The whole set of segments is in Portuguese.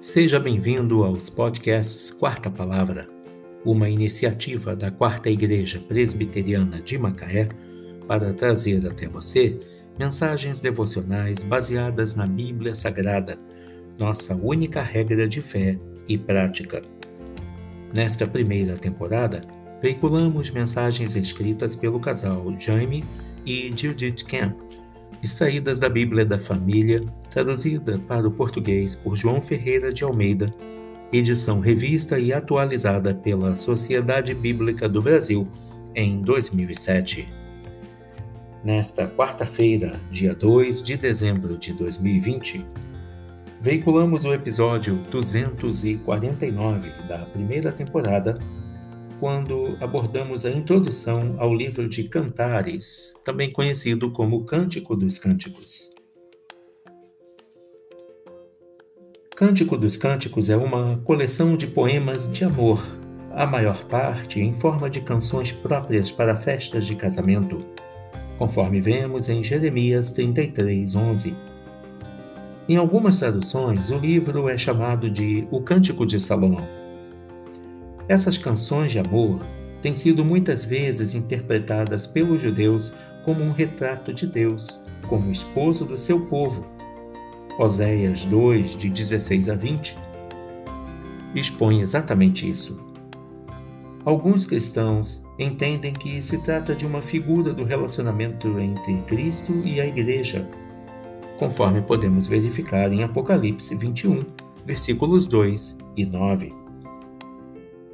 Seja bem-vindo aos podcasts Quarta Palavra, uma iniciativa da Quarta Igreja Presbiteriana de Macaé para trazer até você mensagens devocionais baseadas na Bíblia Sagrada, nossa única regra de fé e prática. Nesta primeira temporada, veiculamos mensagens escritas pelo casal Jaime e Judith Camp extraídas da Bíblia da Família, traduzida para o português por João Ferreira de Almeida, edição revista e atualizada pela Sociedade Bíblica do Brasil em 2007. Nesta quarta-feira, dia 2 de dezembro de 2020, veiculamos o episódio 249 da primeira temporada quando abordamos a introdução ao livro de Cantares, também conhecido como Cântico dos Cânticos. Cântico dos Cânticos é uma coleção de poemas de amor, a maior parte em forma de canções próprias para festas de casamento, conforme vemos em Jeremias 33, 11. Em algumas traduções, o livro é chamado de O Cântico de Salomão. Essas canções de amor têm sido muitas vezes interpretadas pelos judeus como um retrato de Deus, como esposo do seu povo. Oséias 2, de 16 a 20, expõe exatamente isso. Alguns cristãos entendem que se trata de uma figura do relacionamento entre Cristo e a Igreja, conforme podemos verificar em Apocalipse 21, versículos 2 e 9.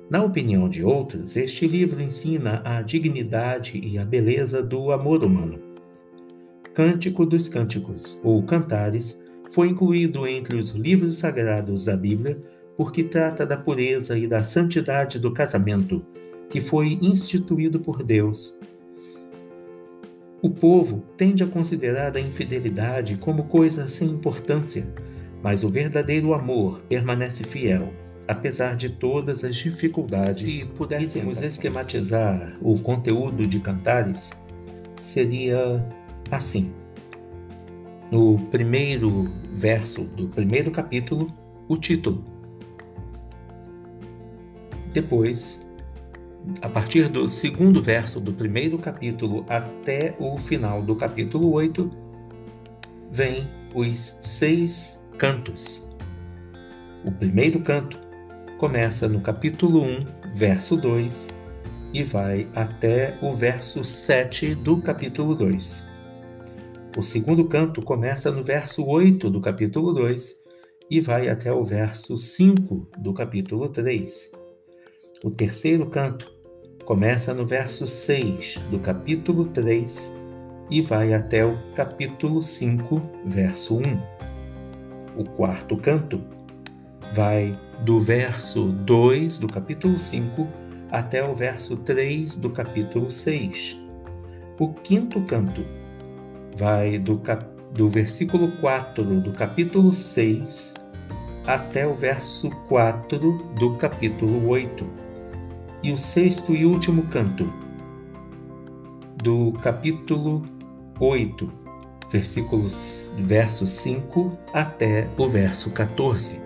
Na opinião de outros, este livro ensina a dignidade e a beleza do amor humano. Cântico dos Cânticos, ou Cantares, foi incluído entre os livros sagrados da Bíblia porque trata da pureza e da santidade do casamento, que foi instituído por Deus. O povo tende a considerar a infidelidade como coisa sem importância, mas o verdadeiro amor permanece fiel apesar de todas as dificuldades. Se pudéssemos esquematizar o conteúdo de Cantares, seria assim. No primeiro verso do primeiro capítulo, o título. Depois, a partir do segundo verso do primeiro capítulo até o final do capítulo 8, vem os seis cantos. O primeiro canto começa no capítulo 1, verso 2 e vai até o verso 7 do capítulo 2. O segundo canto começa no verso 8 do capítulo 2 e vai até o verso 5 do capítulo 3. O terceiro canto começa no verso 6 do capítulo 3 e vai até o capítulo 5, verso 1. O quarto canto vai do verso 2 do capítulo 5 até o verso 3 do capítulo 6. O quinto canto vai do, cap... do versículo 4 do capítulo 6 até o verso 4 do capítulo 8. E o sexto e último canto, do capítulo 8, versículos, verso 5 até o verso 14.